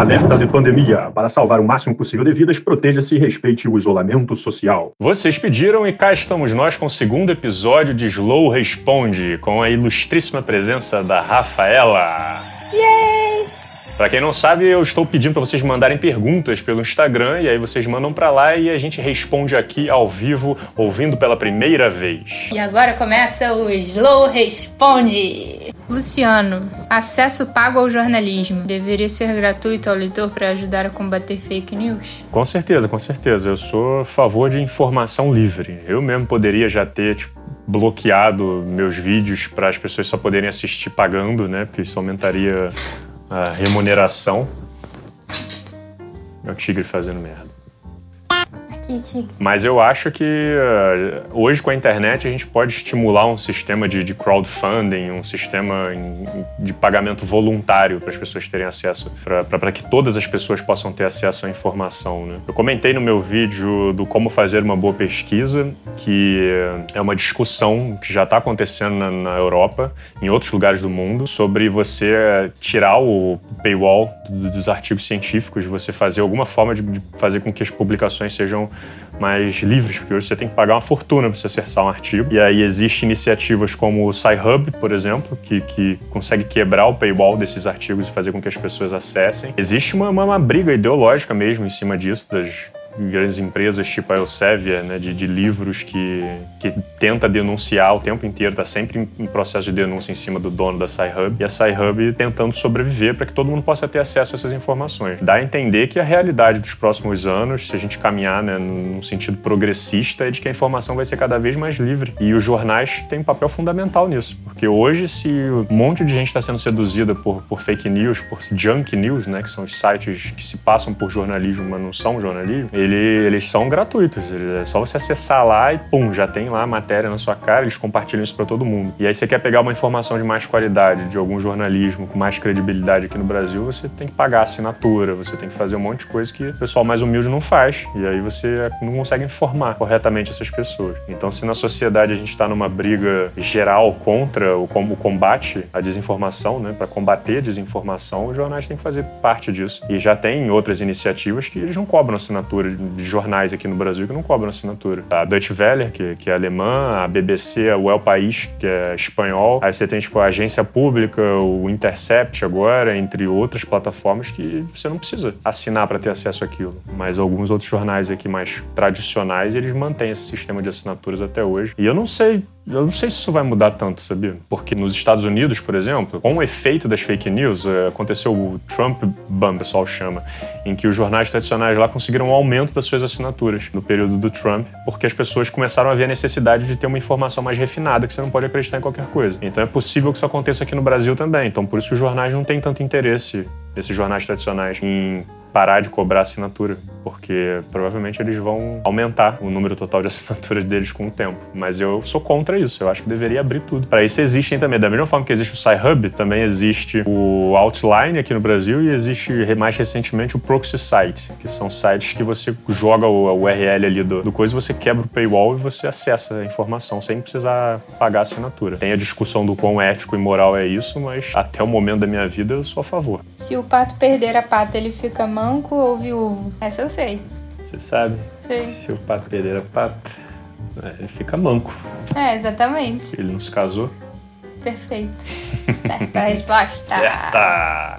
Alerta de pandemia. Para salvar o máximo possível de vidas, proteja-se e respeite o isolamento social. Vocês pediram e cá estamos nós com o segundo episódio de Slow Responde, com a ilustríssima presença da Rafaela. Yay! Para quem não sabe, eu estou pedindo para vocês mandarem perguntas pelo Instagram e aí vocês mandam para lá e a gente responde aqui ao vivo, ouvindo pela primeira vez. E agora começa o Slow Responde. Luciano, acesso pago ao jornalismo deveria ser gratuito ao leitor para ajudar a combater fake news? Com certeza, com certeza. Eu sou a favor de informação livre. Eu mesmo poderia já ter tipo, bloqueado meus vídeos para as pessoas só poderem assistir pagando, né? Porque isso aumentaria a remuneração. É o tigre fazendo merda. Mas eu acho que uh, hoje com a internet a gente pode estimular um sistema de, de crowdfunding, um sistema em- de pagamento voluntário para as pessoas terem acesso, para que todas as pessoas possam ter acesso à informação. Né? Eu comentei no meu vídeo do como fazer uma boa pesquisa, que é uma discussão que já está acontecendo na, na Europa, em outros lugares do mundo, sobre você tirar o paywall do- dos artigos científicos, você fazer alguma forma de fazer com que as publicações sejam mais livres, porque hoje você tem que pagar uma fortuna para você acessar um artigo. E aí existem iniciativas como o SciHub, por exemplo, que, que consegue quebrar o paywall desses artigos e fazer com que as pessoas acessem. Existe uma, uma, uma briga ideológica mesmo em cima disso, das grandes empresas tipo a Elsevier, né, de, de livros que, que tenta denunciar o tempo inteiro, está sempre em, processo de denúncia em cima do dono da SciHub, e a SciHub tentando sobreviver para que todo mundo possa ter acesso a essas informações. Dá a entender que a realidade dos próximos anos, se a gente caminhar né, num sentido progressista, é de que a informação vai ser cada vez mais livre. E os jornais têm um papel fundamental nisso, porque hoje, se um monte de gente está sendo seduzida por, por fake news, por junk news, né, que são os sites que se passam por jornalismo, mas não são jornalismo, ele- eles são gratuitos. É só você acessar lá e pum, já tem lá a matéria na sua cara, eles compartilham isso para todo mundo. E aí você quer pegar uma informação de mais qualidade, de algum jornalismo com mais credibilidade aqui no Brasil, você tem que pagar assinatura, você tem que fazer um monte de coisa que o pessoal mais humilde não faz. E aí você não consegue informar corretamente essas pessoas. Então, se na sociedade a gente está numa briga geral contra o, o combate à desinformação, né, para combater a desinformação, os jornais têm que fazer parte disso. E já tem outras iniciativas que eles não cobram assinatura de jornais aqui no Brasil que não cobram assinatura. A Deutsche Welle, que, que é alemã, a BBC, o El País, que é espanhol. Aí você tem tipo a agência pública, o Intercept agora, entre outras plataformas que você não precisa assinar para ter acesso àquilo. Mas alguns outros jornais aqui mais tradicionais, eles mantêm esse sistema de assinaturas até hoje. E eu não sei eu não sei se isso vai mudar tanto, sabia? Porque nos Estados Unidos, por exemplo, com o efeito das fake news, eh, aconteceu o Trump Ban, o pessoal chama, em que os jornais tradicionais lá conseguiram um aumento das suas assinaturas no período do Trump, porque as pessoas começaram a ver a necessidade de ter uma informação mais refinada, que você não pode acreditar em qualquer coisa. Então é possível que isso aconteça aqui no Brasil também. Então por isso os jornais não têm tanto interesse, esses jornais tradicionais, em parar de cobrar assinatura, porque provavelmente eles vão aumentar o número total de assinaturas deles com o tempo. Mas eu sou contra isso, eu acho que deveria abrir tudo. Para isso existem também, da mesma forma que existe o SciHub, também existe o Outline aqui no Brasil e existe mais recentemente o Proxy Site, que são sites que você joga o URL ali do, do coisa, você quebra o paywall e você acessa a informação sem precisar pagar a assinatura. Tem a discussão do quão ético e moral é isso, mas até o momento da minha vida eu sou a favor. Se o pato perder a pata, ele fica manco ou viúvo? Essa eu sei. Você sabe? Sei. Se o pato perder a pata, é, ele fica manco. É, exatamente. Ele não se casou. Perfeito. Certa resposta. Certa!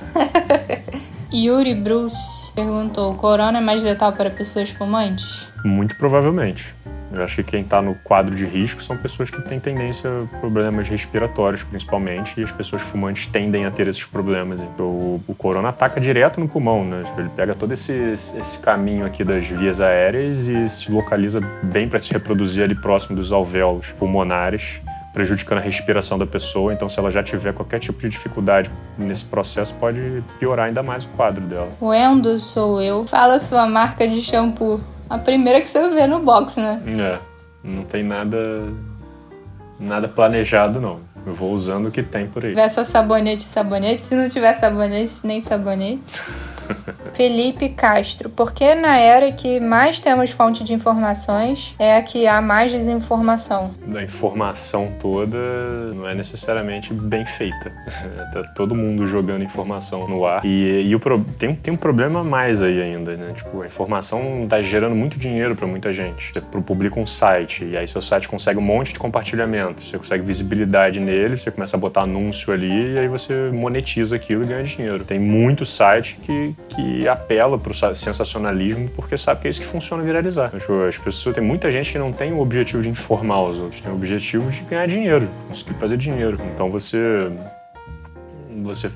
Yuri Bruce perguntou: Corona é mais letal para pessoas fumantes? Muito provavelmente. Eu acho que quem está no quadro de risco são pessoas que têm tendência a problemas respiratórios, principalmente, e as pessoas fumantes tendem a ter esses problemas. Então, o, o corona ataca direto no pulmão, né? Tipo, Ele pega todo esse, esse caminho aqui das vias aéreas e se localiza bem para se reproduzir ali próximo dos alvéolos pulmonares, prejudicando a respiração da pessoa. Então, se ela já tiver qualquer tipo de dificuldade nesse processo, pode piorar ainda mais o quadro dela. O Endo sou eu. Fala sua marca de shampoo. A primeira que você vê no box, né? É, não tem nada nada planejado não. Eu vou usando o que tem por aí. Se tiver só sabonete, sabonete. Se não tiver sabonete, nem sabonete. Felipe Castro, porque na era que mais temos fonte de informações é a que há mais desinformação? Da informação toda não é necessariamente bem feita. tá todo mundo jogando informação no ar. E, e o pro, tem, tem um problema mais aí ainda, né? Tipo, a informação tá gerando muito dinheiro para muita gente. Você publica um site e aí seu site consegue um monte de compartilhamento, você consegue visibilidade nele, você começa a botar anúncio ali e aí você monetiza aquilo e ganha dinheiro. Tem muito site que, que apela pro sensacionalismo porque sabe que é isso que funciona viralizar. As pessoas, tem muita gente que não tem o objetivo de informar os outros, tem o objetivo de ganhar dinheiro, conseguir fazer dinheiro. Então você você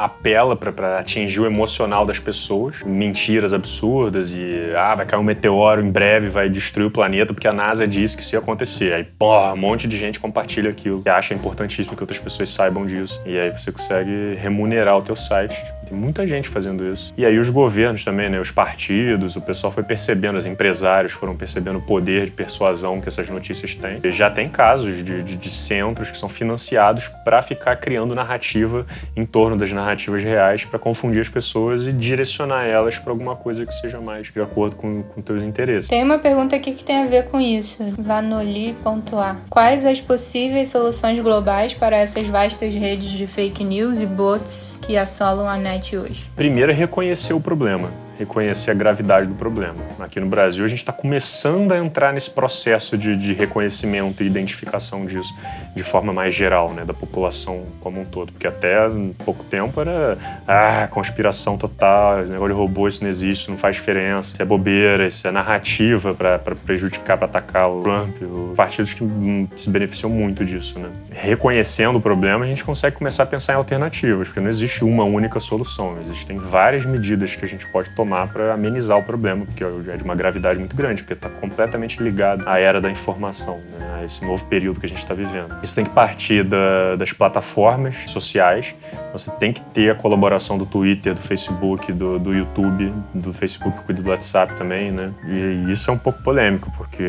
apela para atingir o emocional das pessoas, mentiras absurdas e ah, vai cair um meteoro em breve, vai destruir o planeta porque a NASA disse que isso ia acontecer. Aí, porra, um monte de gente compartilha aquilo, que acha importantíssimo que outras pessoas saibam disso. E aí você consegue remunerar o teu site tem muita gente fazendo isso. E aí os governos também, né? Os partidos, o pessoal foi percebendo, os empresários foram percebendo o poder de persuasão que essas notícias têm. E já tem casos de, de, de centros que são financiados para ficar criando narrativa em torno das narrativas reais para confundir as pessoas e direcionar elas para alguma coisa que seja mais de acordo com, com teus interesses. Tem uma pergunta aqui que tem a ver com isso. Vanoli.a. Quais as possíveis soluções globais para essas vastas redes de fake news e bots que assolam a net hoje? Primeiro é reconhecer o problema reconhecer a gravidade do problema. Aqui no Brasil, a gente está começando a entrar nesse processo de, de, reconhecimento e identificação disso de forma mais geral, né, da população como um todo. Porque até pouco tempo era ah, conspiração total, esse negócio de robô, isso não existe, não faz diferença, isso é bobeira, isso é narrativa para prejudicar, para atacar o Trump. Os partidos que se beneficiam muito disso. Né? Reconhecendo o problema, a gente consegue começar a pensar em alternativas, porque não existe uma única solução, existem várias medidas que a gente pode tomar tomar para amenizar o problema, porque é de uma gravidade muito grande, porque está completamente ligado à era da informação, né, a esse novo período que a gente está vivendo. Isso tem que partir da, das plataformas sociais, você tem que ter a colaboração do Twitter, do Facebook, do, do YouTube, do Facebook cuida do WhatsApp também, né? E isso é um pouco polêmico, porque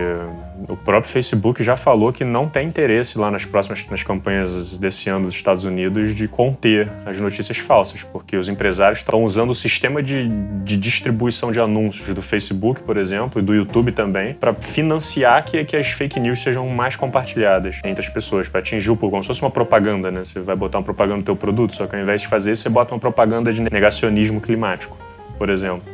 o próprio Facebook já falou que não tem interesse lá nas próximas nas campanhas desse ano dos Estados Unidos de conter as notícias falsas, porque os empresários estão usando o sistema de, de distribuição de anúncios do Facebook, por exemplo, e do YouTube também, para financiar que, que as fake news sejam mais compartilhadas entre as pessoas, para atingir o público, como se fosse uma propaganda, né? Você vai botar uma propaganda no teu produto, só que ao invés de fazer isso, você bota uma propaganda de negacionismo climático, por exemplo.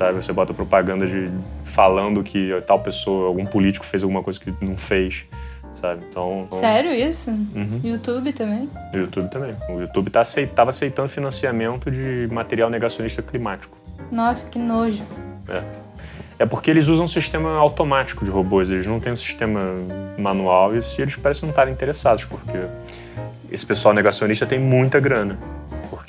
Sabe? Você bota propaganda de falando que tal pessoa, algum político fez alguma coisa que não fez sabe? Então, então... Sério isso? Uhum. YouTube também? YouTube também. O YouTube tá aceit... tava aceitando financiamento de material negacionista climático. Nossa, que nojo. É. É porque eles usam um sistema automático de robôs, eles não têm um sistema manual e eles parecem não estarem interessados, porque esse pessoal negacionista tem muita grana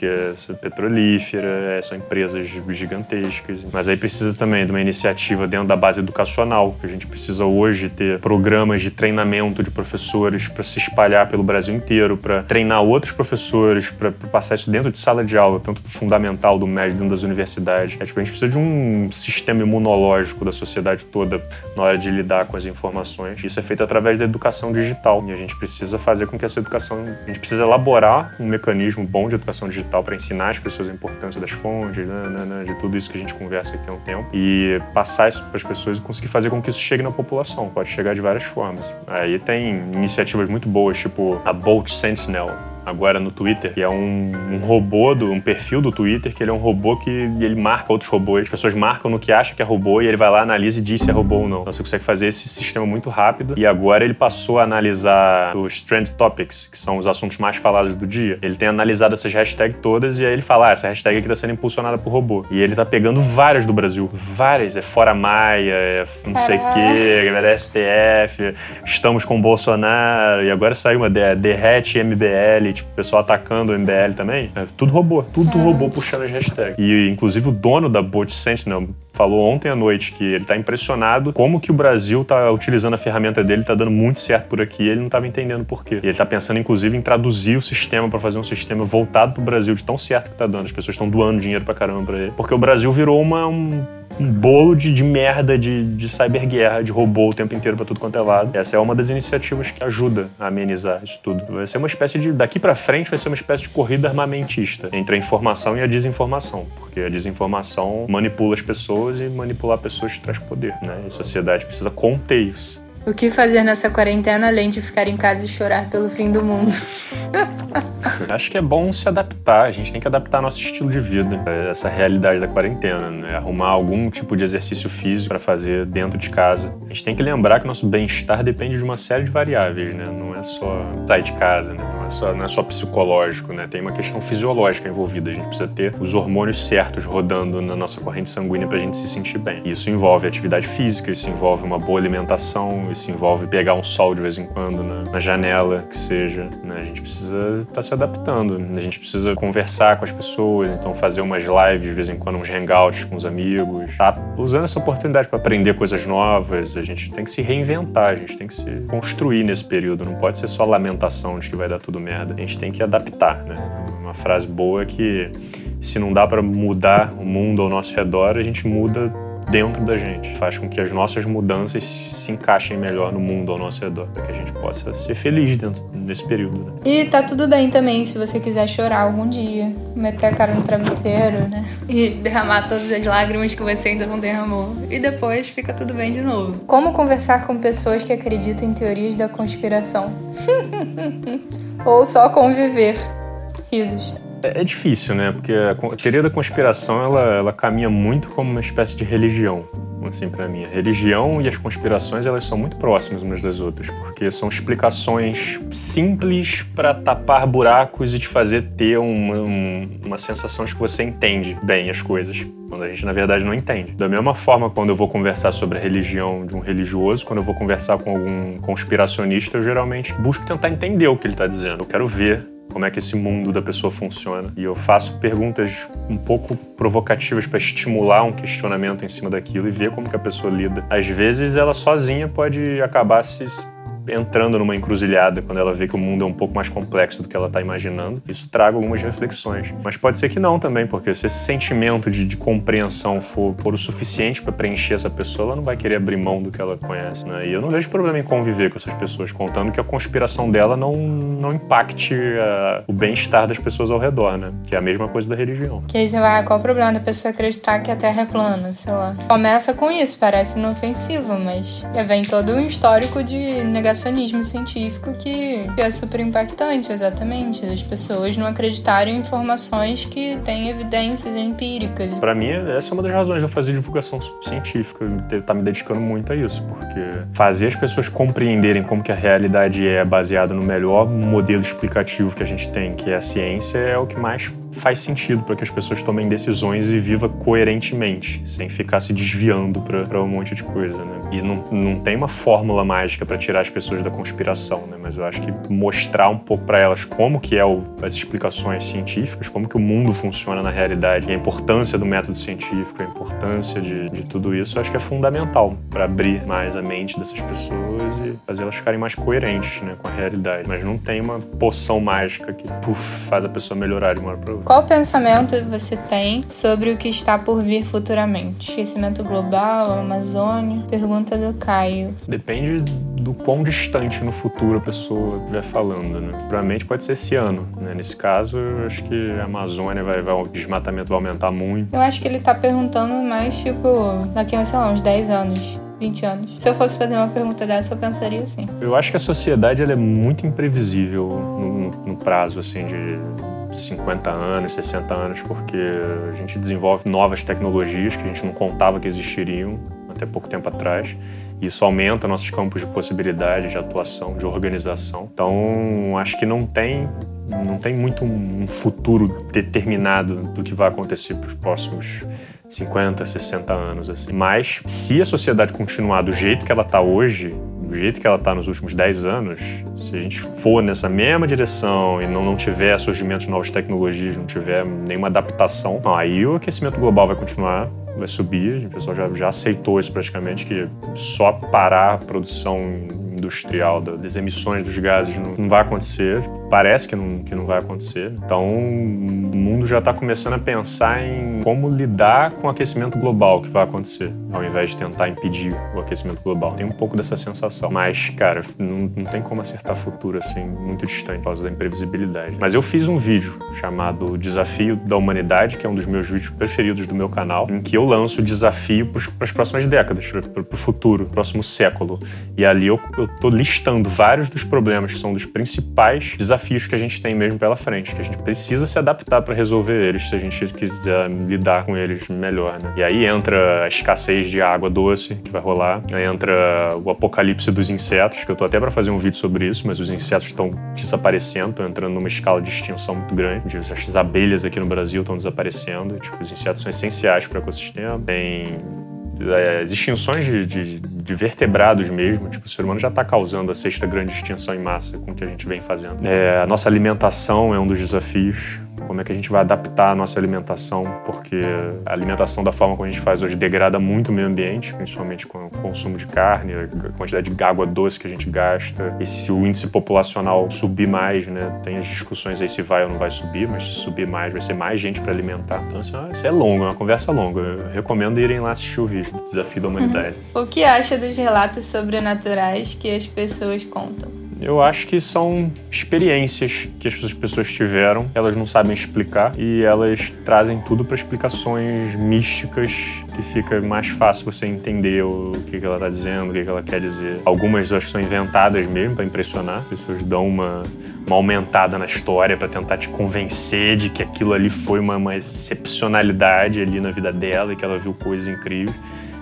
porque é petrolífera, é, são empresas gigantescas. Mas aí precisa também de uma iniciativa dentro da base educacional, que a gente precisa hoje ter programas de treinamento de professores para se espalhar pelo Brasil inteiro, para treinar outros professores, para passar isso dentro de sala de aula, tanto do fundamental, do médio, dentro das universidades. É, tipo, a gente precisa de um sistema imunológico da sociedade toda na hora de lidar com as informações. Isso é feito através da educação digital e a gente precisa fazer com que essa educação, a gente precisa elaborar um mecanismo bom de educação digital tal, para ensinar as pessoas a importância das fontes, né, né, né, de tudo isso que a gente conversa aqui há um tempo, e passar isso para as pessoas e conseguir fazer com que isso chegue na população. Pode chegar de várias formas. Aí tem iniciativas muito boas, tipo a Bolt Sentinel, agora no Twitter, que é um, um, robô, do, um perfil do Twitter, que ele é um robô que ele marca outros robôs. As pessoas marcam no que acha que é robô e ele vai lá, analisa e diz se é robô ou não. Então você consegue fazer esse sistema muito rápido. E agora ele passou a analisar os Trend Topics, que são os assuntos mais falados do dia. Ele tem analisado essas hashtags todas e aí ele fala: ah, essa hashtag aqui tá sendo impulsionada por robô. E ele tá pegando várias do Brasil. Várias. É Fora Maia, é não sei o quê, é STF, estamos com o Bolsonaro. E agora saiu uma derrete MBL tipo, o pessoal atacando o MBL também, é tudo robô, tudo é. robô puxando as hashtags. E inclusive o dono da Bot Sentinel falou ontem à noite que ele está impressionado como que o Brasil está utilizando a ferramenta dele, está dando muito certo por aqui, e ele não estava entendendo por quê. E ele está pensando inclusive em traduzir o sistema para fazer um sistema voltado para o Brasil de tão certo que está dando. As pessoas estão doando dinheiro para caramba para ele, porque o Brasil virou uma um um bolo de, de merda de, de cyberguerra, de robô o tempo inteiro para tudo quanto é lado. Essa é uma das iniciativas que ajuda a amenizar isso tudo. Vai ser uma espécie de. Daqui para frente vai ser uma espécie de corrida armamentista entre a informação e a desinformação. Porque a desinformação manipula as pessoas e manipular pessoas traz poder. Né? E a sociedade precisa conter isso. O que fazer nessa quarentena além de ficar em casa e chorar pelo fim do mundo? Acho que é bom se adaptar, a gente tem que adaptar nosso estilo de vida essa realidade da quarentena, né? Arrumar algum tipo de exercício físico para fazer dentro de casa. A gente tem que lembrar que nosso bem-estar depende de uma série de variáveis, né? Não é só sair de casa, né? Não é só, não é só psicológico, né? Tem uma questão fisiológica envolvida. A gente precisa ter os hormônios certos rodando na nossa corrente sanguínea para a gente se sentir bem. Isso envolve atividade física, isso envolve uma boa alimentação, isso envolve pegar um sol de vez em quando na, na janela, que seja. Né? A gente precisa estar tá se adaptando. A gente precisa conversar com as pessoas, então fazer umas lives de vez em quando, uns hangouts com os amigos. Tá usando essa oportunidade para aprender coisas novas. A gente tem que se reinventar, a gente tem que se construir nesse período. Não pode ser só lamentação de que vai dar tudo merda. A gente tem que adaptar, né? Uma frase boa é que se não dá para mudar o mundo ao nosso redor, a gente muda dentro da gente. Faz com que as nossas mudanças se encaixem melhor no mundo ao nosso redor, para que a gente possa ser feliz dentro desse período. Né? E tá tudo bem também se você quiser chorar algum dia, meter a cara no travesseiro, né? E derramar todas as lágrimas que você ainda não derramou. E depois fica tudo bem de novo. Como conversar com pessoas que acreditam em teorias da conspiração? Ou só conviver. Risos. É, é difícil, né? Porque a teoria da conspiração ela, ela caminha muito como uma espécie de religião, assim, para mim. A religião e as conspirações elas são muito próximas umas das outras, porque são explicações simples para tapar buracos e te fazer ter uma, um, uma sensação de que você entende bem as coisas, quando a gente na verdade não entende. Da mesma forma, quando eu vou conversar sobre a religião de um religioso, quando eu vou conversar com algum conspiracionista, eu geralmente busco tentar entender o que ele está dizendo. Eu quero ver como é que esse mundo da pessoa funciona. E eu faço perguntas um pouco provocativas para estimular um questionamento em cima daquilo e ver como que a pessoa lida. Às vezes ela sozinha pode acabar se entrando numa encruzilhada quando ela vê que o mundo é um pouco mais complexo do que ela está imaginando. Isso traga algumas reflexões. Mas pode ser que não também, porque se esse sentimento de, de compreensão for, for o suficiente para preencher essa pessoa, ela não vai querer abrir mão do que ela conhece. Né? E eu não vejo problema em conviver com essas pessoas, contando que a conspiração dela não, não impacte uh, o bem-estar das pessoas ao redor, né? Que é a mesma coisa da religião. Que aí você vai, qual o problema da pessoa acreditar que a Terra é plana, sei lá. Começa com isso, parece inofensivo, mas vem todo um histórico de negação negacionismo científico que, é super impactante, exatamente. As pessoas não acreditarem em informações que têm evidências empíricas. Para mim, essa é uma das razões de eu fazer divulgação científica, tá me dedicando muito a isso, porque fazer as pessoas compreenderem como que a realidade é baseada no melhor modelo explicativo que a gente tem, que é a ciência, é o que mais faz sentido para que as pessoas tomem decisões e viva coerentemente, sem ficar se desviando para um monte de coisa, né? E não, não tem uma fórmula mágica para tirar as pessoas da conspiração, né? Mas eu acho que mostrar um pouco para elas como que é o, as explicações científicas, como que o mundo funciona na realidade, a importância do método científico, a importância de, de tudo isso, eu acho que é fundamental para abrir mais a mente dessas pessoas e fazer elas ficarem mais coerentes, né, com a realidade. Mas não tem uma poção mágica que puf, faz a pessoa melhorar de uma hora para outra. Qual pensamento você tem sobre o que está por vir futuramente? Esquecimento global, Amazônia? Pergunta do Caio. Depende do quão distante no futuro a pessoa estiver falando, né? Provavelmente pode ser esse ano, né? Nesse caso, eu acho que a Amazônia vai, vai o desmatamento vai aumentar muito. Eu acho que ele está perguntando mais, tipo, daqui a, sei lá, uns 10 anos. 20 anos. Se eu fosse fazer uma pergunta dessa, eu pensaria assim. Eu acho que a sociedade ela é muito imprevisível no, no prazo, assim, de 50 anos, 60 anos, porque a gente desenvolve novas tecnologias que a gente não contava que existiriam até pouco tempo atrás. Isso aumenta nossos campos de possibilidade, de atuação, de organização. Então, acho que não tem, não tem muito um futuro determinado do que vai acontecer para os próximos 50, 60 anos. Assim. Mas, se a sociedade continuar do jeito que ela está hoje, do jeito que ela está nos últimos 10 anos, se a gente for nessa mesma direção e não, não tiver surgimento de novas tecnologias, não tiver nenhuma adaptação, aí o aquecimento global vai continuar vai subir, o pessoal já, já aceitou isso praticamente, que só parar a produção industrial, das emissões dos gases, não, não vai acontecer. Parece que não, que não vai acontecer. Então, o mundo já está começando a pensar em como lidar com o aquecimento global que vai acontecer, ao invés de tentar impedir o aquecimento global. Tem um pouco dessa sensação. Mas, cara, não, não tem como acertar futuro assim, muito distante por causa da imprevisibilidade. Mas eu fiz um vídeo chamado Desafio da Humanidade, que é um dos meus vídeos preferidos do meu canal, em que eu lanço o desafio para as próximas décadas, para o futuro, próximo século. E ali eu, eu tô listando vários dos problemas que são dos principais desafios que a gente tem mesmo pela frente, que a gente precisa se adaptar para resolver eles se a gente quiser lidar com eles melhor, né? E aí entra a escassez de água doce que vai rolar, aí entra o apocalipse dos insetos, que eu tô até para fazer um vídeo sobre isso, mas os insetos estão desaparecendo, estão entrando numa escala de extinção muito grande. As abelhas aqui no Brasil estão desaparecendo, tipo, os insetos são essenciais para o ecossistema. Tem as extinções de, de, de, vertebrados mesmo, tipo, o ser humano já está causando a sexta grande extinção em massa com o que a gente vem fazendo. É, a nossa alimentação é um dos desafios como é que a gente vai adaptar a nossa alimentação, porque a alimentação da forma como a gente faz hoje degrada muito o meio ambiente, principalmente com o consumo de carne, a quantidade de água doce que a gente gasta, e se o índice populacional subir mais, né? Tem as discussões aí se vai ou não vai subir, mas se subir mais, vai ser mais gente para alimentar. Então, isso é, longo, é uma conversa longa. Eu recomendo irem lá assistir o vídeo, Desafio da Humanidade. O que acha dos relatos sobrenaturais que as pessoas contam? Eu acho que são experiências que as pessoas tiveram, elas não sabem explicar e elas trazem tudo para explicações místicas que fica mais fácil você entender o que, ela está dizendo, o que, ela quer dizer. Algumas acho que são inventadas mesmo para impressionar, as pessoas dão uma, uma aumentada na história para tentar te convencer de que aquilo ali foi uma, uma excepcionalidade ali na vida dela e que ela viu coisas incríveis.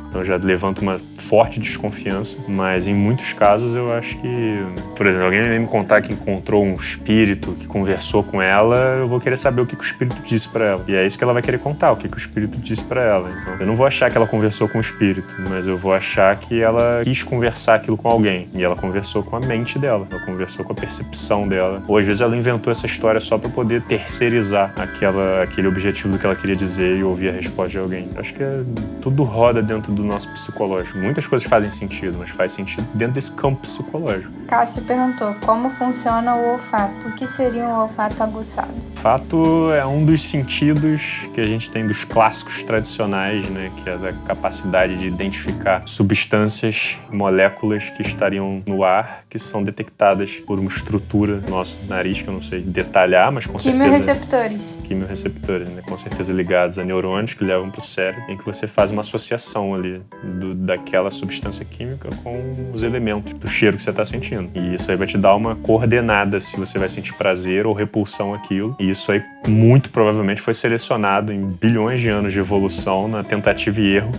Então já levanta uma forte desconfiança, mas em muitos casos eu acho que, por exemplo, alguém vem me contar que encontrou um espírito que conversou com ela, eu vou querer saber o que, que o espírito disse para ela. E é isso que ela vai querer contar, o que, que o espírito disse para ela. Então eu não vou achar que ela conversou com o espírito, mas eu vou achar que ela quis conversar aquilo com alguém. E ela conversou com a mente dela, ela conversou com a percepção dela. Ou às vezes ela inventou essa história só para poder terceirizar aquela, aquele objetivo do que ela queria dizer e ouvir a resposta de alguém. Acho que é, tudo roda dentro do nosso psicológico. Muitas coisas fazem sentido, mas faz sentido dentro desse campo psicológico. Cássio perguntou como funciona o olfato. O que seria um olfato aguçado? Olfato é um dos sentidos que a gente tem dos clássicos tradicionais, né, que é da capacidade de identificar substâncias, moléculas que estariam no ar, que são detectadas por uma estrutura do nosso nariz, que eu não sei detalhar, mas com certeza... Quimioreceptores. Quimioreceptores, né, com certeza ligados a neurônios que levam para o cérebro, em que você faz uma associação ali do, daquela substância química com os elementos do cheiro que você está sentindo. E isso aí vai te dar uma coordenada se você vai sentir prazer ou repulsão aquilo. E isso aí muito provavelmente foi selecionado em bilhões de anos de evolução na tentativa e erro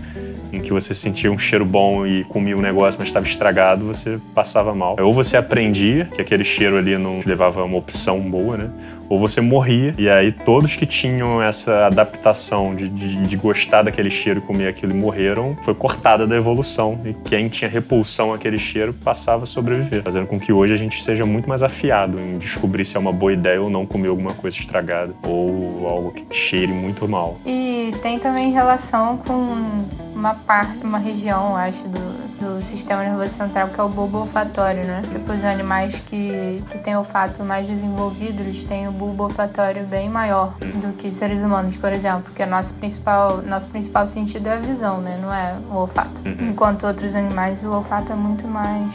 em que você sentia um cheiro bom e comia um negócio, mas estava estragado, você passava mal. Ou você aprendia que aquele cheiro ali não te levava a uma opção boa, né? ou você morria. E aí todos que tinham essa adaptação de, de, de, gostar daquele cheiro e comer aquilo e morreram, foi cortada da evolução. E quem tinha repulsão àquele cheiro passava a sobreviver, fazendo com que hoje a gente seja muito mais afiado em descobrir se é uma boa ideia ou não comer alguma coisa estragada ou algo que cheire muito mal. E tem também relação com uma parte, uma região, acho, do, do sistema nervoso central, que é o bulbo olfatório, né? Tipo, os animais que, que têm olfato mais desenvolvido, eles têm o bulbo olfatório bem maior do que seres humanos, por exemplo, porque nosso principal, nosso principal sentido é a visão, né? Não é o olfato. Uhum. Enquanto outros animais, o olfato é muito mais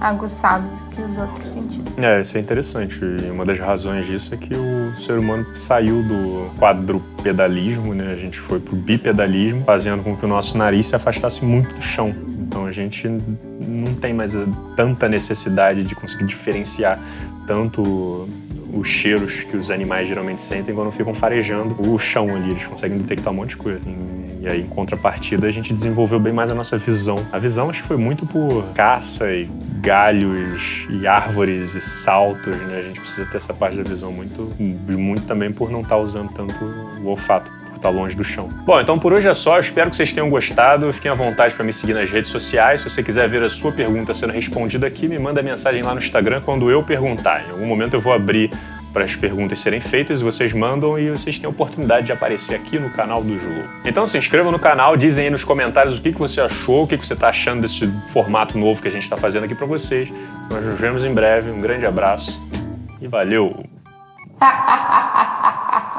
aguçado do que os outros sentidos. É, isso é interessante. E uma das razões disso é que o ser humano saiu do quadrupedalismo, né? A gente foi pro bipedalismo, fazendo com que o nosso nariz se afastasse muito do chão. Então a gente não tem mais tanta necessidade de conseguir diferenciar tanto os cheiros que os animais geralmente sentem quando ficam farejando o chão ali. Eles conseguem detectar um monte de coisa. E aí, em contrapartida, a gente desenvolveu bem mais a nossa visão. A visão acho que foi muito por caça e galhos e árvores e saltos, né? A gente precisa ter essa parte da visão muito, muito também por não estar tá usando tanto o olfato tá longe do chão. Bom, então por hoje é só. Espero que vocês tenham gostado. Fiquem à vontade para me seguir nas redes sociais. Se você quiser ver a sua pergunta sendo respondida aqui, me manda mensagem lá no Instagram quando eu perguntar. Em algum momento eu vou abrir para as perguntas serem feitas, vocês mandam e vocês têm a oportunidade de aparecer aqui no canal do Slow. Então se inscrevam no canal, dizem aí nos comentários o que, que você achou, o que, que você está achando desse formato novo que a gente está fazendo aqui para vocês. Nós nos vemos em breve, um grande abraço e valeu!